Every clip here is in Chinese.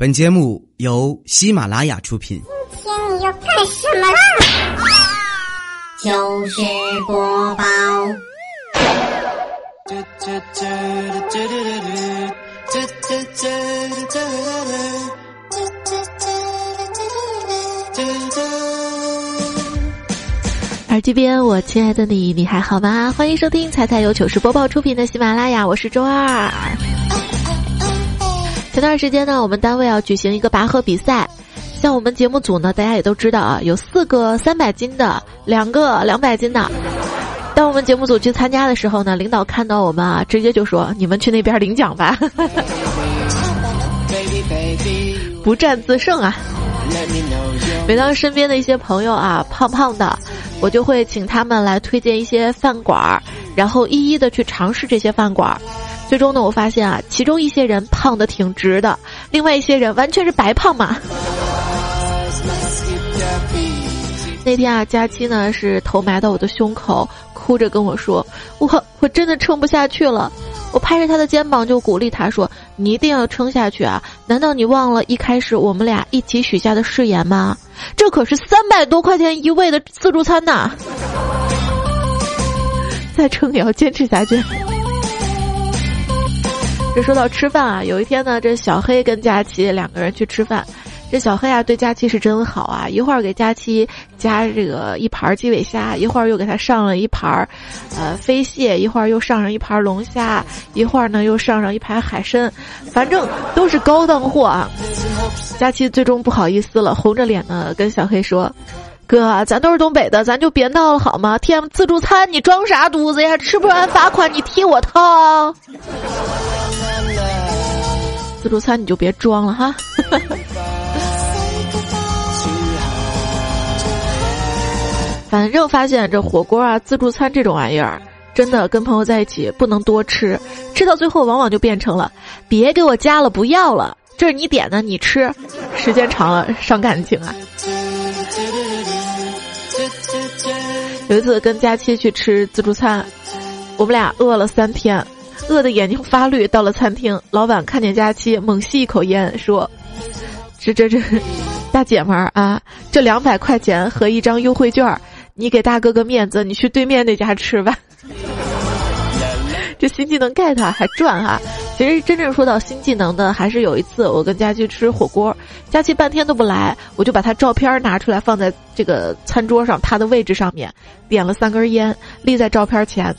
本节目由喜马拉雅出品。今天你要干什么啦？糗事播报。耳机边，我亲爱的你，你还好吗？欢迎收听彩彩由糗事播报出品的喜马拉雅，我是周二。前段时间呢，我们单位要举行一个拔河比赛，像我们节目组呢，大家也都知道啊，有四个三百斤的，两个两百斤的。当我们节目组去参加的时候呢，领导看到我们啊，直接就说：“你们去那边领奖吧。”不战自胜啊！每当身边的一些朋友啊胖胖的，我就会请他们来推荐一些饭馆儿，然后一一的去尝试这些饭馆儿。最终呢，我发现啊，其中一些人胖的挺直的，另外一些人完全是白胖嘛。那天啊，佳期呢是头埋到我的胸口，哭着跟我说：“我我真的撑不下去了。”我拍着他的肩膀就鼓励他说：“你一定要撑下去啊！难道你忘了一开始我们俩一起许下的誓言吗？这可是三百多块钱一位的自助餐呐！再撑也要坚持下去。”这说到吃饭啊，有一天呢，这小黑跟佳琪两个人去吃饭。这小黑啊，对佳期是真好啊！一会儿给佳期加这个一盘鸡尾虾，一会儿又给他上了一盘，呃，飞蟹，一会儿又上上一盘龙虾，一会儿呢又上上一盘海参，反正都是高档货啊！佳期最终不好意思了，红着脸呢跟小黑说：“哥，咱都是东北的，咱就别闹了好吗？天，自助餐你装啥犊子呀？吃不完罚款你替我掏，自助餐你就别装了哈。”反正发现这火锅啊、自助餐这种玩意儿，真的跟朋友在一起不能多吃，吃到最后往往就变成了别给我加了，不要了，这是你点的，你吃，时间长了伤感情啊。有一次跟佳期去吃自助餐，我们俩饿了三天，饿得眼睛发绿。到了餐厅，老板看见佳期，猛吸一口烟，说：“这这这，大姐们儿啊，这两百块钱和一张优惠券。”你给大哥哥面子，你去对面那家吃吧。这新技能 get 还赚哈！其实真正说到新技能的，还是有一次我跟佳琪吃火锅，佳琪半天都不来，我就把他照片拿出来放在这个餐桌上他的位置上面，点了三根烟立在照片前，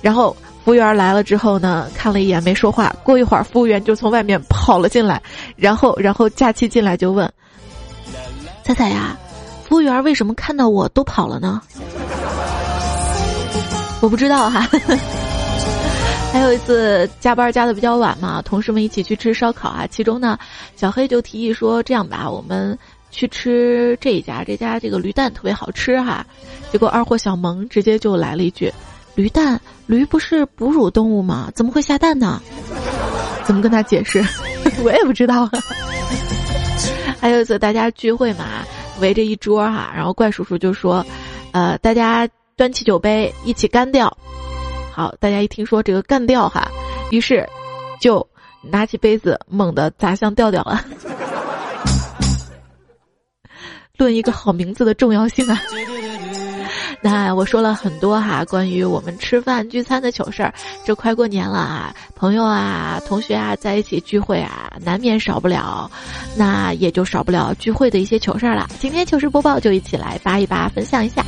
然后服务员来了之后呢，看了一眼没说话，过一会儿服务员就从外面跑了进来，然后然后假期进来就问：“彩彩呀。”服务员为什么看到我都跑了呢？我不知道哈。还有一次加班加的比较晚嘛，同事们一起去吃烧烤啊，其中呢，小黑就提议说：“这样吧，我们去吃这一家，这家这个驴蛋特别好吃哈。”结果二货小萌直接就来了一句：“驴蛋，驴不是哺乳动物吗？怎么会下蛋呢？”怎么跟他解释？我也不知道。还有一次大家聚会嘛。围着一桌哈，然后怪叔叔就说：“呃，大家端起酒杯，一起干掉。”好，大家一听说这个干掉哈，于是就拿起杯子猛地砸向调调了。论一个好名字的重要性啊！那我说了很多哈，关于我们吃饭聚餐的糗事儿。这快过年了啊，朋友啊、同学啊在一起聚会啊，难免少不了，那也就少不了聚会的一些糗事儿了。今天糗事播报就一起来扒一扒，分享一下。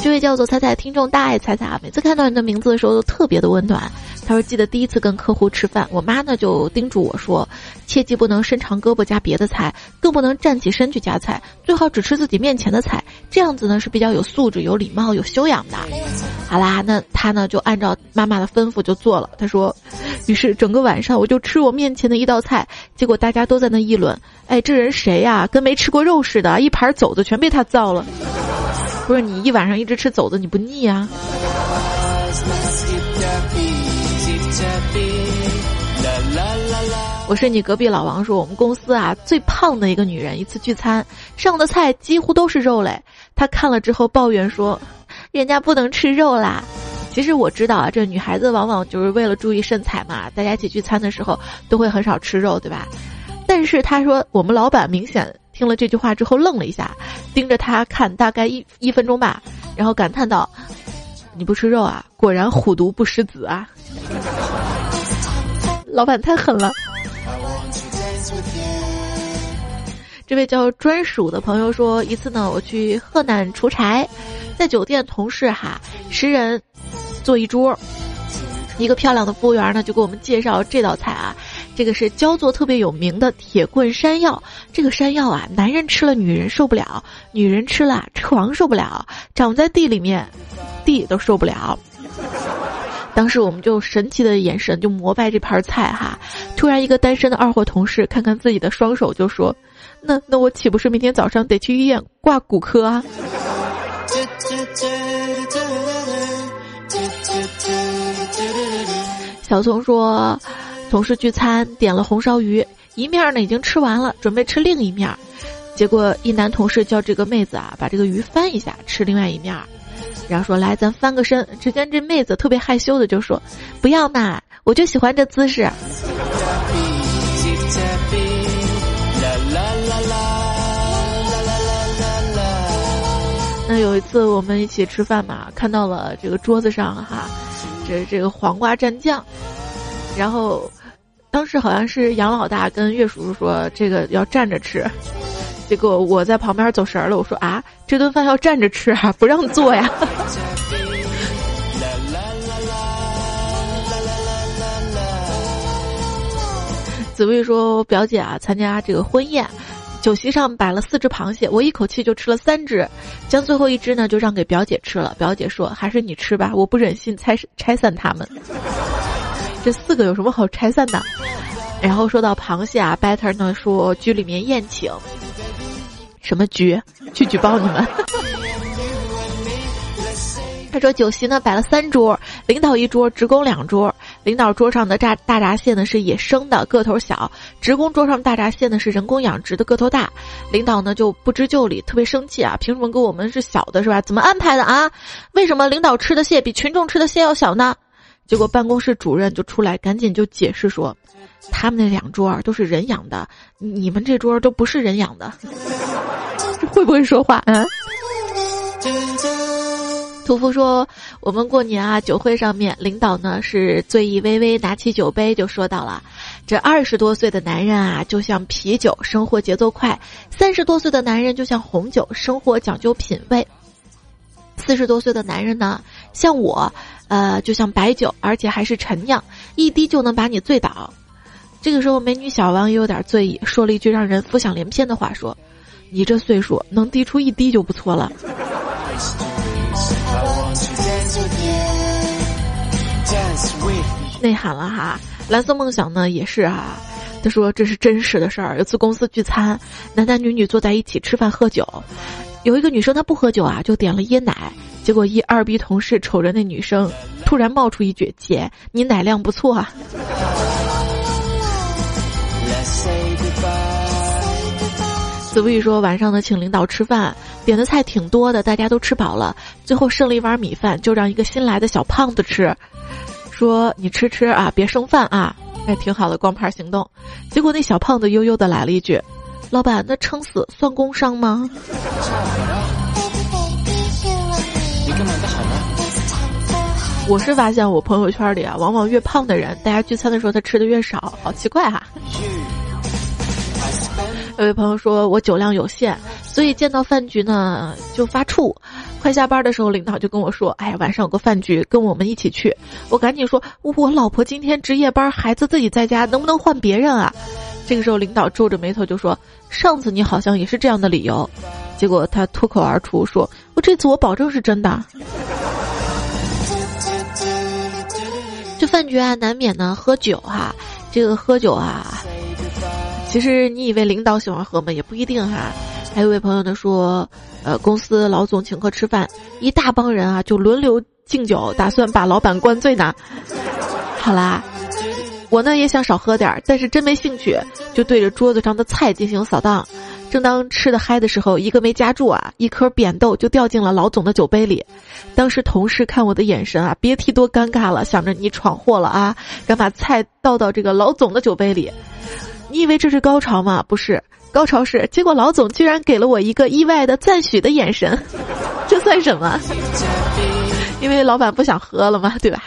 这位叫做彩彩听众大爱彩彩啊，每次看到你的名字的时候都特别的温暖。他说：“记得第一次跟客户吃饭，我妈呢就叮嘱我说，切记不能伸长胳膊夹别的菜，更不能站起身去夹菜，最好只吃自己面前的菜，这样子呢是比较有素质、有礼貌、有修养的。”好啦，那他呢就按照妈妈的吩咐就做了。他说：“于是整个晚上我就吃我面前的一道菜，结果大家都在那议论，哎，这人谁呀？跟没吃过肉似的，一盘肘子全被他造了。”不是你一晚上一直吃肘子，你不腻啊？我是你隔壁老王说，我们公司啊最胖的一个女人，一次聚餐上的菜几乎都是肉类，她看了之后抱怨说，人家不能吃肉啦。其实我知道啊，这女孩子往往就是为了注意身材嘛，大家一起聚餐的时候都会很少吃肉，对吧？但是他说，我们老板明显听了这句话之后愣了一下，盯着他看大概一一分钟吧，然后感叹道：“你不吃肉啊？果然虎毒不食子啊！” 老板太狠了。这位叫专属的朋友说，一次呢，我去河南出差，在酒店，同事哈十人坐一桌，一个漂亮的服务员呢就给我们介绍这道菜啊。这个是焦作特别有名的铁棍山药，这个山药啊，男人吃了女人受不了，女人吃了床受不了，长在地里面，地都受不了。当时我们就神奇的眼神就膜拜这盘菜哈，突然一个单身的二货同事看看自己的双手就说：“那那我岂不是明天早上得去医院挂骨科啊？”小松说。同事聚餐点了红烧鱼，一面呢已经吃完了，准备吃另一面，结果一男同事叫这个妹子啊把这个鱼翻一下吃另外一面，然后说来咱翻个身。只见这妹子特别害羞的就说：“不要嘛，我就喜欢这姿势。”那有一次我们一起吃饭嘛，看到了这个桌子上哈，这这个黄瓜蘸酱，然后。当时好像是杨老大跟岳叔叔说这个要站着吃，结果我在旁边走神了，我说啊，这顿饭要站着吃啊，不让坐呀。紫薇说，表姐啊参加这个婚宴，酒席上摆了四只螃蟹，我一口气就吃了三只，将最后一只呢就让给表姐吃了。表姐说还是你吃吧，我不忍心拆拆散他们。这四个有什么好拆散的？然后说到螃蟹啊，Better 呢说局里面宴请，什么局？去举报你们。他说酒席呢摆了三桌，领导一桌，职工两桌。领导桌上的炸大闸蟹呢是野生的，个头小；职工桌上大闸蟹呢是人工养殖的，个头大。领导呢就不知就里，特别生气啊！凭什么给我们是小的，是吧？怎么安排的啊？为什么领导吃的蟹比群众吃的蟹要小呢？结果办公室主任就出来，赶紧就解释说，他们那两桌都是人养的，你们这桌都不是人养的。这 会不会说话？嗯。屠夫说，我们过年啊，酒会上面，领导呢是醉意微微，拿起酒杯就说到了，这二十多岁的男人啊，就像啤酒，生活节奏快；三十多岁的男人就像红酒，生活讲究品味；四十多岁的男人呢，像我。呃，就像白酒，而且还是陈酿，一滴就能把你醉倒。这个时候，美女小王也有点醉意，说了一句让人浮想联翩的话：“说，你这岁数能滴出一滴就不错了。”内涵了哈，蓝色梦想呢也是哈，他说这是真实的事儿。有次公司聚餐，男男女女坐在一起吃饭喝酒，有一个女生她不喝酒啊，就点了椰奶。结果一二逼同事瞅着那女生，突然冒出一句：“姐，你奶量不错啊。”子不语说晚上呢，请领导吃饭，点的菜挺多的，大家都吃饱了，最后剩了一碗米饭，就让一个新来的小胖子吃，说：“你吃吃啊，别剩饭啊。”哎，挺好的光盘行动。结果那小胖子悠悠的来了一句：“老板，那撑死算工伤吗？”我是发现我朋友圈里啊，往往越胖的人，大家聚餐的时候他吃的越少，好奇怪哈。有位朋友说我酒量有限，所以见到饭局呢就发怵。快下班的时候，领导就跟我说：“哎，晚上有个饭局，跟我们一起去。”我赶紧说：“我老婆今天值夜班，孩子自己在家，能不能换别人啊？”这个时候，领导皱着眉头就说：“上次你好像也是这样的理由。”结果他脱口而出说：“我这次我保证是真的。”这饭局啊，难免呢喝酒哈。这个喝酒啊，其实你以为领导喜欢喝吗？也不一定哈。还有位朋友呢说，呃，公司老总请客吃饭，一大帮人啊就轮流敬酒，打算把老板灌醉呢。好啦，我呢也想少喝点儿，但是真没兴趣，就对着桌子上的菜进行扫荡。正当吃的嗨的时候，一个没夹住啊，一颗扁豆就掉进了老总的酒杯里。当时同事看我的眼神啊，别提多尴尬了，想着你闯祸了啊，敢把菜倒到这个老总的酒杯里。你以为这是高潮吗？不是，高潮是结果老总居然给了我一个意外的赞许的眼神，这算什么？因为老板不想喝了嘛，对吧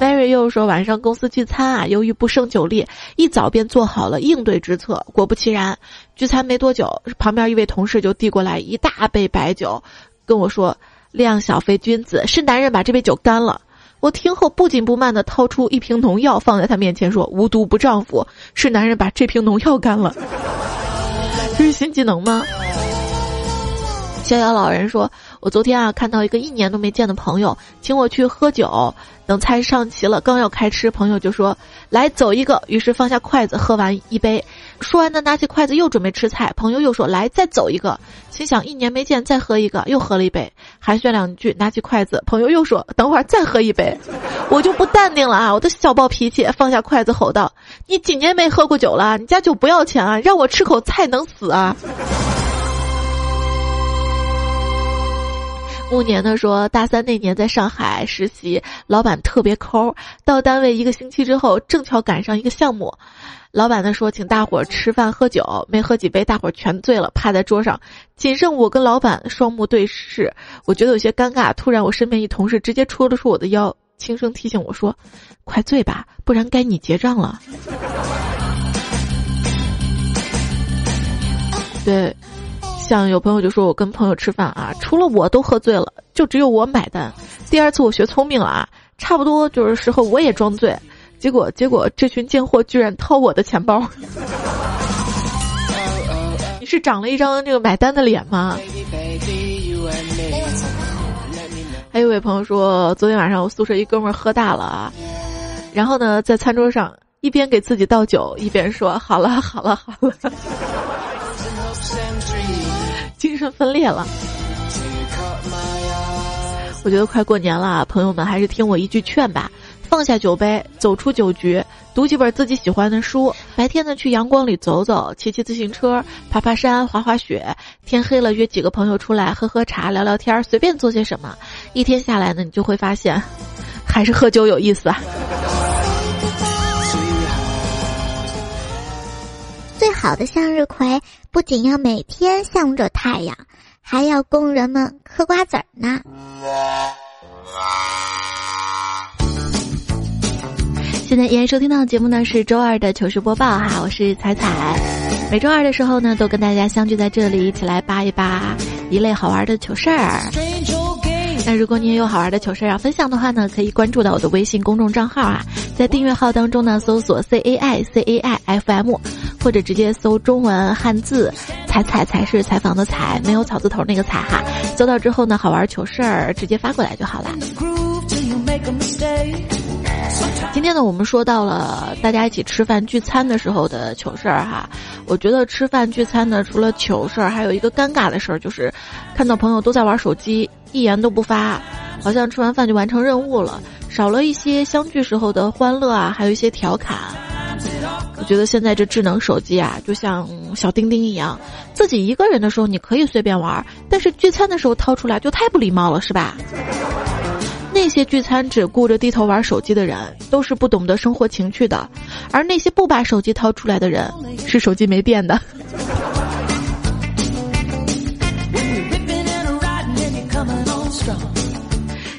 ？Mary 又说晚上公司聚餐啊，由于不胜酒力，一早便做好了应对之策。果不其然，聚餐没多久，旁边一位同事就递过来一大杯白酒，跟我说：“量小非君子，是男人把这杯酒干了。”我听后不紧不慢地掏出一瓶农药放在他面前说：“无毒不丈夫，是男人把这瓶农药干了。” 这是新技能吗？逍遥老人说。我昨天啊，看到一个一年都没见的朋友，请我去喝酒。等菜上齐了，刚要开吃，朋友就说：“来走一个。”于是放下筷子，喝完一杯。说完呢，拿起筷子又准备吃菜，朋友又说：“来再走一个。”心想一年没见，再喝一个，又喝了一杯，寒暄两句，拿起筷子，朋友又说：“等会儿再喝一杯。”我就不淡定了啊！我的小暴脾气，放下筷子吼道：“你几年没喝过酒了？你家酒不要钱啊？让我吃口菜能死啊？”暮年的说，大三那年在上海实习，老板特别抠。到单位一个星期之后，正巧赶上一个项目，老板呢说请大伙儿吃饭喝酒，没喝几杯，大伙儿全醉了，趴在桌上，仅剩我跟老板双目对视，我觉得有些尴尬。突然，我身边一同事直接戳了戳我的腰，轻声提醒我说：“快醉吧，不然该你结账了。”对。像有朋友就说我跟朋友吃饭啊，除了我都喝醉了，就只有我买单。第二次我学聪明了啊，差不多就是时候我也装醉，结果结果这群贱货居然掏我的钱包。你是长了一张这个买单的脸吗？还有位朋友说，昨天晚上我宿舍一哥们儿喝大了啊，然后呢在餐桌上一边给自己倒酒，一边说好了好了好了。精神分裂了。我觉得快过年了，朋友们还是听我一句劝吧，放下酒杯，走出酒局，读几本自己喜欢的书。白天呢，去阳光里走走，骑骑自行车，爬爬山，滑滑雪。天黑了，约几个朋友出来喝喝茶，聊聊天，随便做些什么。一天下来呢，你就会发现，还是喝酒有意思啊。最好的向日葵不仅要每天向着太阳，还要供人们嗑瓜子儿呢。现在依然收听到的节目呢是周二的糗事播报哈，我是彩彩。每周二的时候呢，都跟大家相聚在这里，一起来扒一扒一类好玩的糗事儿。那如果你也有好玩的糗事要分享的话呢，可以关注到我的微信公众账号啊，在订阅号当中呢搜索 C A I C A I F M，或者直接搜中文汉字“采采才是采访的采”，没有草字头那个采哈。搜到之后呢，好玩糗事儿直接发过来就好了。今天呢，我们说到了大家一起吃饭聚餐的时候的糗事儿哈。我觉得吃饭聚餐呢，除了糗事儿，还有一个尴尬的事儿，就是看到朋友都在玩手机，一言都不发，好像吃完饭就完成任务了，少了一些相聚时候的欢乐啊，还有一些调侃。我觉得现在这智能手机啊，就像小钉钉一样，自己一个人的时候你可以随便玩，但是聚餐的时候掏出来就太不礼貌了，是吧？那些聚餐只顾着低头玩手机的人，都是不懂得生活情趣的；而那些不把手机掏出来的人，是手机没电的。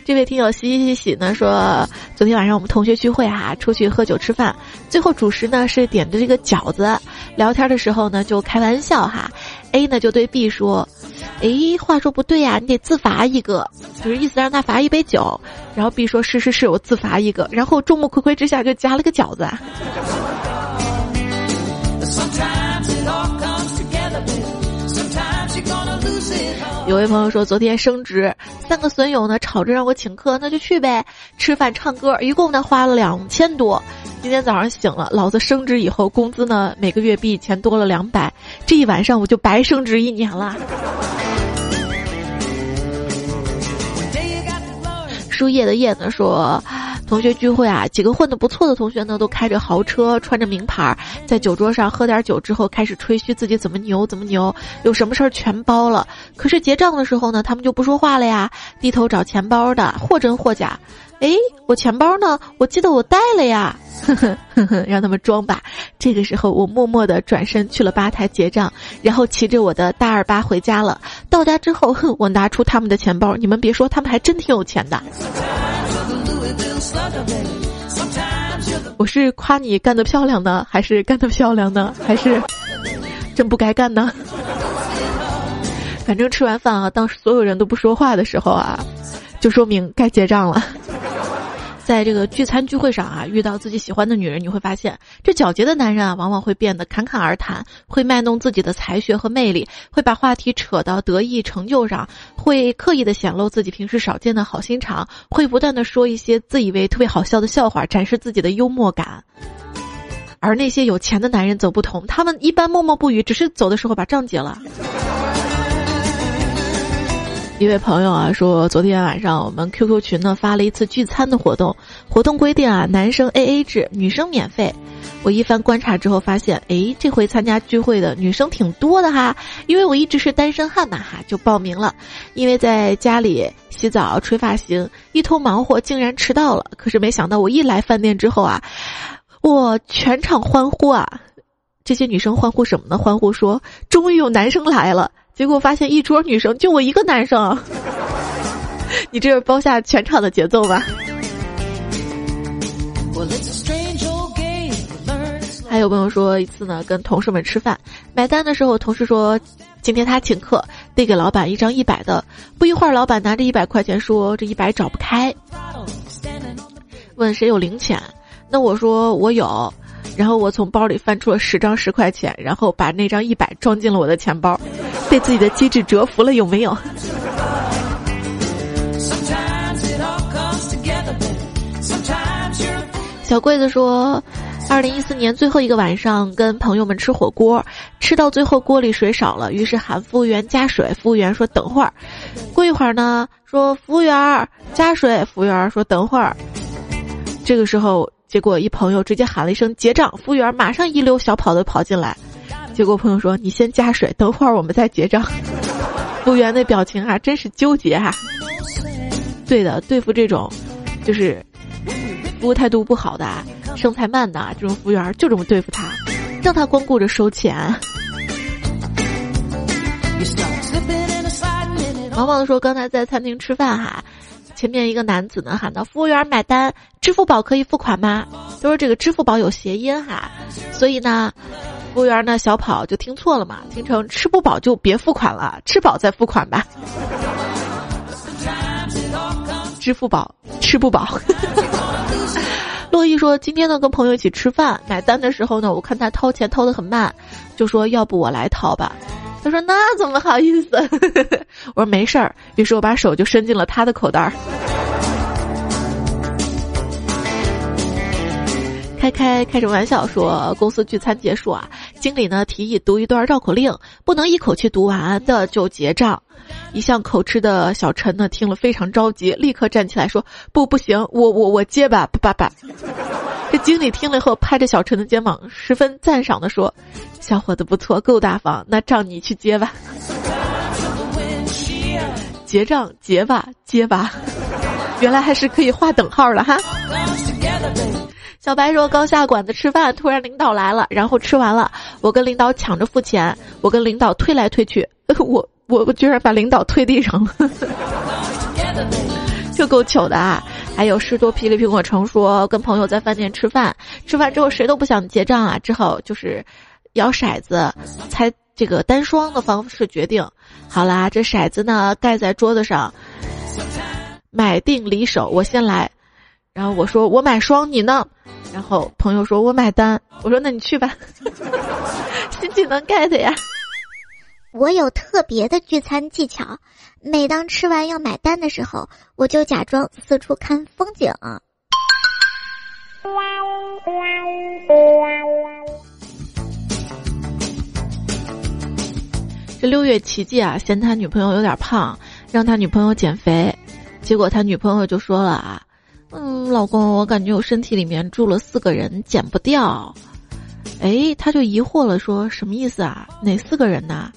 这位听友喜喜喜喜呢说，昨天晚上我们同学聚会哈，出去喝酒吃饭，最后主食呢是点的这个饺子，聊天的时候呢就开玩笑哈，A 呢就对 B 说。哎，话说不对呀，你得自罚一个，就是意思让他罚一杯酒。然后 B 说：“是是是，我自罚一个。”然后众目睽睽之下就加了个饺子。有位朋友说，昨天升职，三个损友呢吵着让我请客，那就去呗，吃饭唱歌，一共呢花了两千多。今天早上醒了，老子升职以后工资呢每个月比以前多了两百，这一晚上我就白升职一年了。输液的叶子说，同学聚会啊，几个混得不错的同学呢，都开着豪车，穿着名牌，在酒桌上喝点酒之后，开始吹嘘自己怎么牛怎么牛，有什么事儿全包了。可是结账的时候呢，他们就不说话了呀，低头找钱包的，或真或假。哎，我钱包呢？我记得我带了呀。呵呵呵呵，让他们装吧。这个时候，我默默地转身去了吧台结账，然后骑着我的大二八回家了。到家之后，哼，我拿出他们的钱包，你们别说，他们还真挺有钱的。我是夸你干得漂亮呢，还是干得漂亮呢，还是 真不该干呢？反正吃完饭啊，当所有人都不说话的时候啊，就说明该结账了。在这个聚餐聚会上啊，遇到自己喜欢的女人，你会发现，这皎洁的男人啊，往往会变得侃侃而谈，会卖弄自己的才学和魅力，会把话题扯到得意成就上，会刻意的显露自己平时少见的好心肠，会不断的说一些自以为特别好笑的笑话，展示自己的幽默感。而那些有钱的男人则不同，他们一般默默不语，只是走的时候把账结了。一位朋友啊说，昨天晚上我们 QQ 群呢发了一次聚餐的活动，活动规定啊，男生 AA 制，女生免费。我一番观察之后发现，哎，这回参加聚会的女生挺多的哈，因为我一直是单身汉呐哈，就报名了。因为在家里洗澡、吹发型，一通忙活，竟然迟到了。可是没想到我一来饭店之后啊，我全场欢呼啊！这些女生欢呼什么呢？欢呼说，终于有男生来了。结果发现一桌女生就我一个男生，你这是包下全场的节奏吧？还有朋友说一次呢，跟同事们吃饭，买单的时候，同事说今天他请客，递给老板一张一百的。不一会儿，老板拿着一百块钱说这一百找不开，问谁有零钱？那我说我有。然后我从包里翻出了十张十块钱，然后把那张一百装进了我的钱包，被自己的机智折服了，有没有？小桂子说，二零一四年最后一个晚上跟朋友们吃火锅，吃到最后锅里水少了，于是喊服务员加水，服务员说等会儿，过一会儿呢，说服务员加水，服务员说等会儿，这个时候。结果一朋友直接喊了一声结账，服务员马上一溜小跑的跑进来。结果朋友说：“你先加水，等会儿我们再结账。”服务员的表情啊，真是纠结哈。对的，对付这种就是服务态度不好的、生菜慢的这种服务员，就这么对付他，让他光顾着收钱。毛毛说：“刚才在餐厅吃饭哈。”前面一个男子呢喊道：“服务员买单，支付宝可以付款吗？”都说这个支付宝有谐音哈，所以呢，服务员呢小跑就听错了嘛，听成吃不饱就别付款了，吃饱再付款吧。支付宝吃不饱。洛伊说：“今天呢跟朋友一起吃饭，买单的时候呢，我看他掏钱掏的很慢，就说要不我来掏吧。”他说：“那怎么好意思？” 我说：“没事儿。”于是我把手就伸进了他的口袋儿。开开开着玩笑说：“公司聚餐结束啊，经理呢提议读一段绕口令，不能一口气读完的就结账。”一向口吃的小陈呢听了非常着急，立刻站起来说：“不，不行，我我我接吧，爸爸。”这经理听了后，拍着小陈的肩膀，十分赞赏的说：“小伙子不错，够大方。那账你去结吧。结账结吧，结吧。原来还是可以画等号的哈。”小白说：“刚下馆子吃饭，突然领导来了，然后吃完了，我跟领导抢着付钱，我跟领导推来推去，我我我居然把领导推地上了，就够糗的啊！”还有士多啤梨苹果橙说，跟朋友在饭店吃饭，吃饭之后谁都不想结账啊，只好就是摇骰子，猜这个单双的方式决定。好啦，这骰子呢盖在桌子上，买定离手，我先来。然后我说我买双，你呢？然后朋友说我买单，我说那你去吧，新技能 get 呀。我有特别的聚餐技巧，每当吃完要买单的时候，我就假装四处看风景。这六月奇迹啊，嫌他女朋友有点胖，让他女朋友减肥，结果他女朋友就说了啊，嗯，老公，我感觉我身体里面住了四个人，减不掉。哎，他就疑惑了，说什么意思啊？哪四个人呐？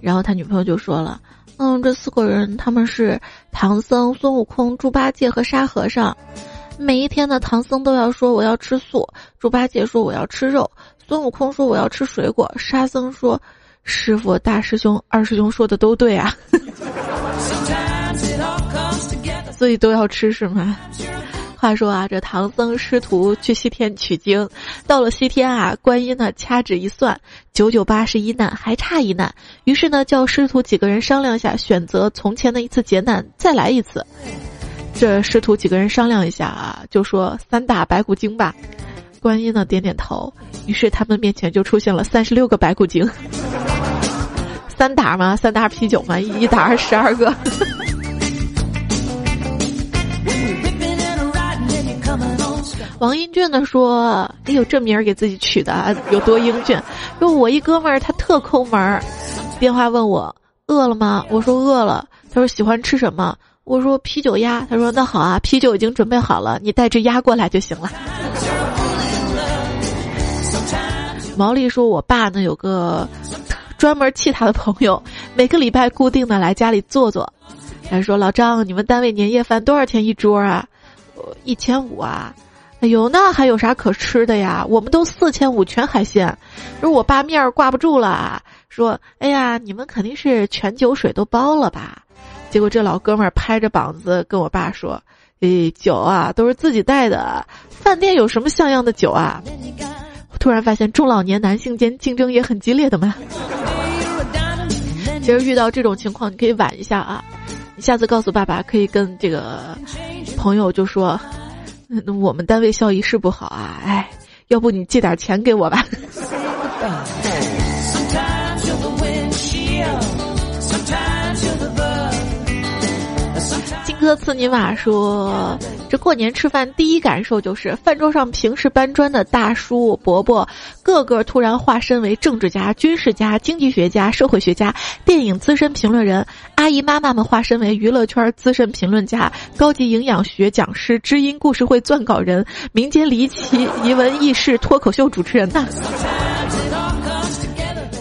然后他女朋友就说了，嗯，这四个人他们是唐僧、孙悟空、猪八戒和沙和尚。每一天呢，唐僧都要说我要吃素，猪八戒说我要吃肉，孙悟空说我要吃水果，沙僧说，师傅、大师兄、二师兄说的都对啊。所以都要吃是吗？话说啊，这唐僧师徒去西天取经，到了西天啊，观音呢掐指一算，九九八十一难，还差一难，于是呢叫师徒几个人商量一下，选择从前的一次劫难再来一次。这师徒几个人商量一下啊，就说三打白骨精吧。观音呢点点头，于是他们面前就出现了三十六个白骨精。三打吗？三打啤酒吗？一打十二个。王英俊呢说：“哎呦，这名儿给自己取的 有多英俊？说我一哥们儿他特抠门儿，电话问我饿了吗？我说饿了。他说喜欢吃什么？我说啤酒鸭。他说那好啊，啤酒已经准备好了，你带只鸭过来就行了。”毛利说：“我爸呢有个专门气他的朋友，每个礼拜固定的来家里坐坐。他说老张，你们单位年夜饭多少钱一桌啊？一千五啊。”哎呦，那还有啥可吃的呀？我们都四千五全海鲜，说我爸面儿挂不住了，说：“哎呀，你们肯定是全酒水都包了吧？”结果这老哥们儿拍着膀子跟我爸说：“诶，酒啊都是自己带的，饭店有什么像样的酒啊？”突然发现中老年男性间竞争也很激烈的嘛。其实遇到这种情况，你可以晚一下啊，你下次告诉爸爸，可以跟这个朋友就说。那 我们单位效益是不好啊，哎，要不你借点钱给我吧。哥次尼玛说：“这过年吃饭第一感受就是，饭桌上平时搬砖的大叔伯伯，个个突然化身为政治家、军事家、经济学家、社会学家、电影资深评论人；阿姨妈妈们化身为娱乐圈资深评论家、高级营养学讲师、知音故事会撰稿人、民间离奇疑闻轶事脱口秀主持人呐。”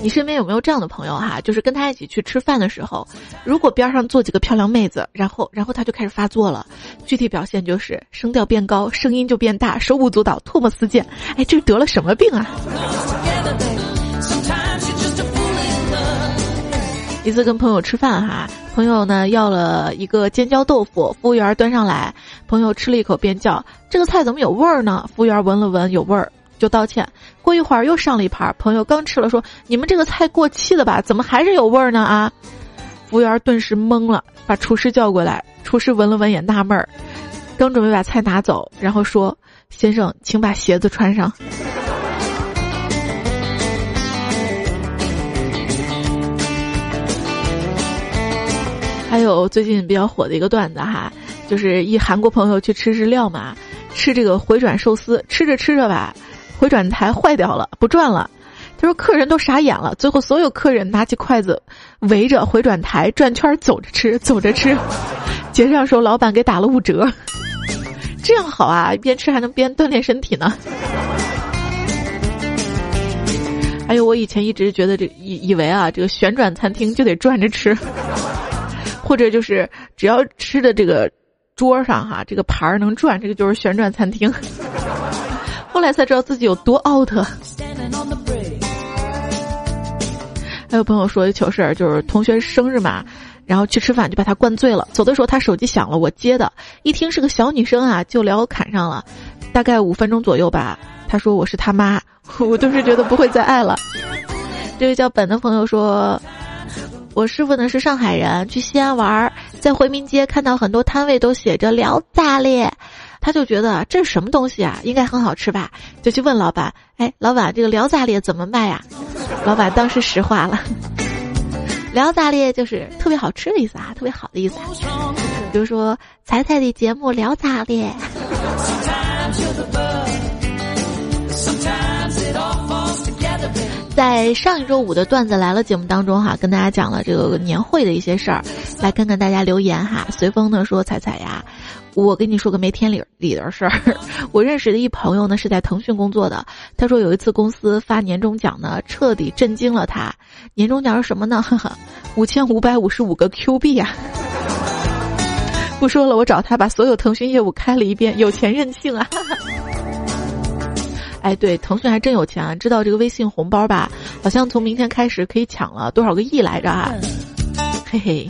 你身边有没有这样的朋友哈？就是跟他一起去吃饭的时候，如果边上坐几个漂亮妹子，然后然后他就开始发作了。具体表现就是声调变高，声音就变大，手舞足蹈，唾沫四溅。哎，这得了什么病啊？一次跟朋友吃饭哈，朋友呢要了一个尖椒豆腐，服务员端上来，朋友吃了一口便叫：“这个菜怎么有味儿呢？”服务员闻了闻，有味儿。就道歉。过一会儿又上了一盘，朋友刚吃了，说：“你们这个菜过期了吧？怎么还是有味儿呢？”啊！服务员顿时懵了，把厨师叫过来。厨师闻了闻也纳闷儿，刚准备把菜拿走，然后说：“先生，请把鞋子穿上。”还有最近比较火的一个段子哈，就是一韩国朋友去吃日料嘛，吃这个回转寿司，吃着吃着吧。回转台坏掉了，不转了。他说客人都傻眼了。最后所有客人拿起筷子，围着回转台转圈走着吃，走着吃。结账时候老板给打了五折，这样好啊，边吃还能边锻炼身体呢。还有我以前一直觉得这以以为啊，这个旋转餐厅就得转着吃，或者就是只要吃的这个桌上哈，这个盘儿能转，这个就是旋转餐厅。后来才知道自己有多 out。还有朋友说一糗事儿，就是同学生日嘛，然后去吃饭就把他灌醉了。走的时候他手机响了，我接的，一听是个小女生啊，就聊侃上了，大概五分钟左右吧。他说我是他妈，我就是觉得不会再爱了。这位叫本的朋友说，我师傅呢是上海人，去西安玩，在回民街看到很多摊位都写着聊炸裂。他就觉得这是什么东西啊？应该很好吃吧？就去问老板：“哎，老板，这个聊炸裂怎么卖呀？”老板当时实话了：“ 聊炸裂就是特别好吃的意思啊，特别好的意思。比如说彩彩的节目聊炸裂。”在上一周五的段子来了节目当中哈，跟大家讲了这个年会的一些事儿，来看看大家留言哈。随风呢说：“彩彩呀。”我跟你说个没天理理的事儿，我认识的一朋友呢是在腾讯工作的，他说有一次公司发年终奖呢，彻底震惊了他。年终奖是什么呢？五千五百五十五个 Q 币呀！不说了，我找他把所有腾讯业务开了一遍，有钱任性啊！哎，对，腾讯还真有钱啊！知道这个微信红包吧？好像从明天开始可以抢了，多少个亿来着啊？嘿嘿，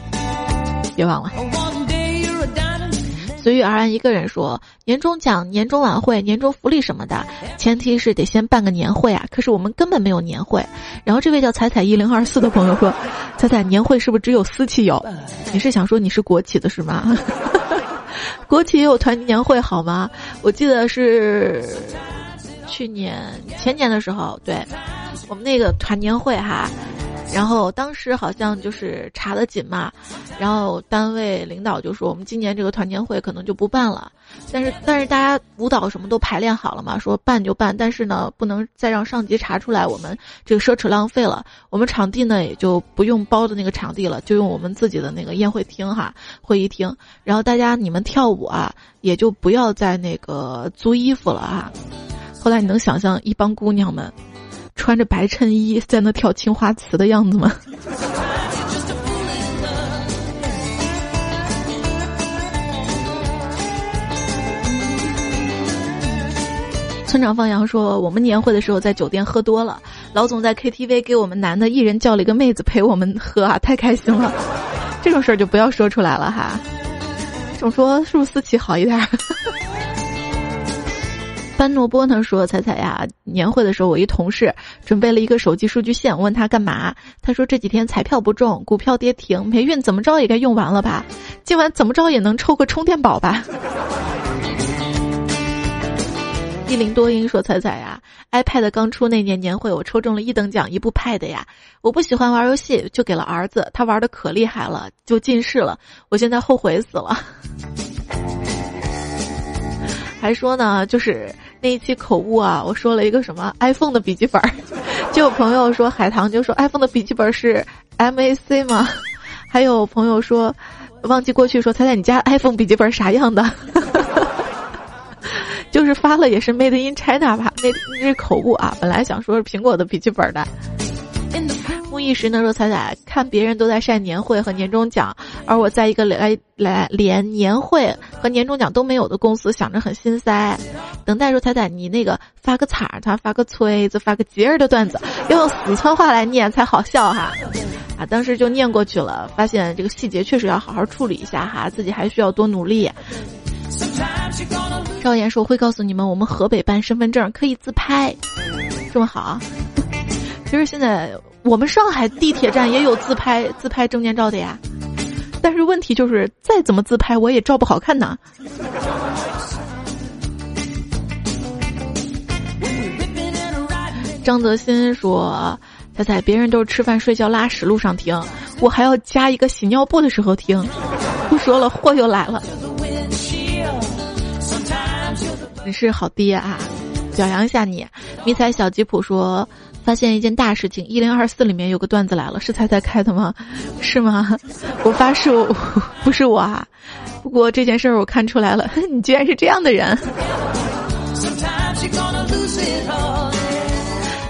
别忘了。随遇而安一个人说：“年终奖、年终晚会、年终福利什么的，前提是得先办个年会啊。可是我们根本没有年会。”然后这位叫彩彩一零二四的朋友说：“ 彩彩，年会是不是只有私企有？你是想说你是国企的是吗？国企也有团年会好吗？我记得是去年前年的时候，对我们那个团年会哈。”然后当时好像就是查的紧嘛，然后单位领导就说我们今年这个团年会可能就不办了，但是但是大家舞蹈什么都排练好了嘛，说办就办，但是呢不能再让上级查出来我们这个奢侈浪费了，我们场地呢也就不用包的那个场地了，就用我们自己的那个宴会厅哈会议厅，然后大家你们跳舞啊也就不要再那个租衣服了啊，后来你能想象一帮姑娘们。穿着白衬衣在那跳青花瓷的样子吗？村长放羊说，我们年会的时候在酒店喝多了，老总在 KTV 给我们男的一人叫了一个妹子陪我们喝啊，太开心了。这种事儿就不要说出来了哈。总说是不是私企好一点？班诺波呢说：“彩彩呀，年会的时候，我一同事准备了一个手机数据线，问他干嘛？他说这几天彩票不中，股票跌停，霉运怎么着也该用完了吧？今晚怎么着也能抽个充电宝吧？”一零多音说：“彩彩呀，iPad 刚出那年年会，我抽中了一等奖一部 Pad 呀。我不喜欢玩游戏，就给了儿子，他玩的可厉害了，就近视了。我现在后悔死了。”还说呢，就是那一期口误啊，我说了一个什么 iPhone 的笔记本，就有朋友说海棠就说 iPhone 的笔记本是 MAC 吗？还有朋友说忘记过去说猜猜你家 iPhone 笔记本啥样的？就是发了也是 Made in China 吧？那那是口误啊，本来想说是苹果的笔记本的。木一时呢说彩彩看别人都在晒年会和年终奖，而我在一个来来连年会和年终奖都没有的公司，想着很心塞。等待说彩彩你那个发个彩，他发个催子，发个节日的段子，要用四川话来念才好笑哈。啊，当时就念过去了，发现这个细节确实要好好处理一下哈，自己还需要多努力。赵岩说会告诉你们，我们河北办身份证可以自拍，这么好。其实现在。我们上海地铁站也有自拍自拍证件照的呀，但是问题就是再怎么自拍我也照不好看呐。张泽新说：“彩彩，别人都是吃饭、睡觉、拉屎路上听，我还要加一个洗尿布的时候听。”不说了，货又来了。你是好爹啊，表扬一下你。迷彩小吉普说。发现一件大事情，一零二四里面有个段子来了，是猜猜开的吗？是吗？我发誓，不是我啊。不过这件事儿我看出来了，你居然是这样的人。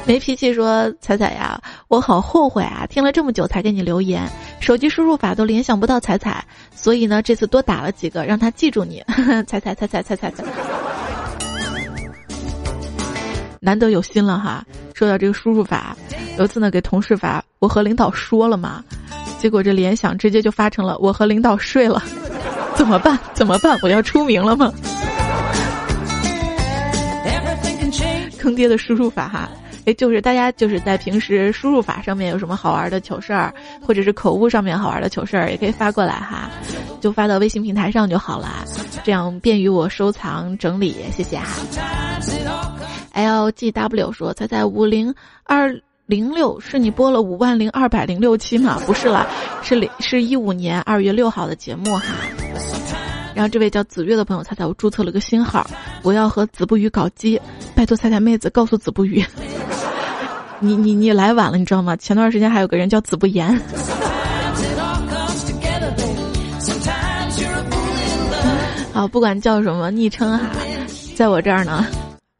没脾气说彩彩呀，我好后悔啊，听了这么久才给你留言，手机输入法都联想不到彩彩，所以呢这次多打了几个，让他记住你。彩彩彩彩彩彩彩。难得有心了哈，说到这个输入法，有次呢给同事发，我和领导说了嘛，结果这联想直接就发成了我和领导睡了，怎么办？怎么办？我要出名了吗？坑爹的输入法哈，哎，就是大家就是在平时输入法上面有什么好玩的糗事儿，或者是口误上面好玩的糗事儿，也可以发过来哈，就发到微信平台上就好了，这样便于我收藏整理，谢谢哈。L G W 说：“猜猜五零二零六是你播了五万零二百零六期吗？不是了，是零是一五年二月六号的节目哈。然后这位叫子月的朋友，猜猜我注册了个新号，我要和子不语搞基，拜托猜猜妹子告诉子不语，你你你来晚了，你知道吗？前段时间还有个人叫子不言。”好，不管叫什么昵称哈，在我这儿呢，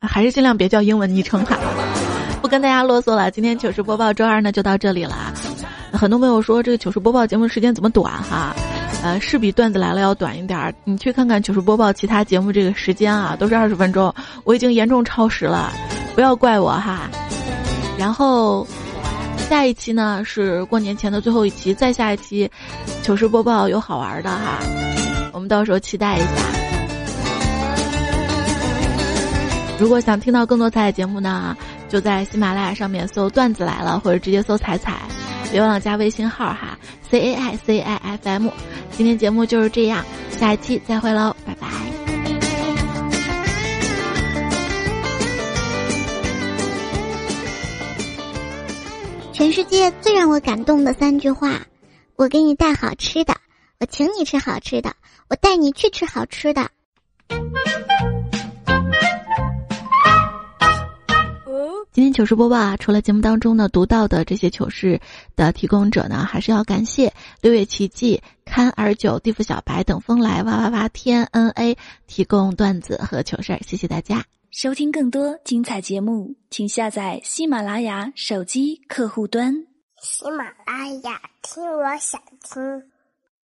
还是尽量别叫英文昵称哈。不跟大家啰嗦了，今天糗事播报周二呢就到这里了。很多朋友说这个糗事播报节目时间怎么短哈？呃，是比段子来了要短一点儿。你去看看糗事播报其他节目这个时间啊，都是二十分钟，我已经严重超时了，不要怪我哈。然后下一期呢是过年前的最后一期，再下一期糗事播报有好玩的哈，我们到时候期待一下。如果想听到更多彩彩节目呢，就在喜马拉雅上面搜“段子来了”或者直接搜“彩彩”，别忘了加微信号哈，c a i c i f m。今天节目就是这样，下一期再会喽，拜拜。全世界最让我感动的三句话：我给你带好吃的，我请你吃好吃的，我带你去吃好吃的。今天糗事播报啊，除了节目当中呢读到的这些糗事的提供者呢，还是要感谢六月奇迹、看二九、地府小白等风来哇哇哇天 N A 提供段子和糗事儿，谢谢大家。收听更多精彩节目，请下载喜马拉雅手机客户端。喜马拉雅，听我想听。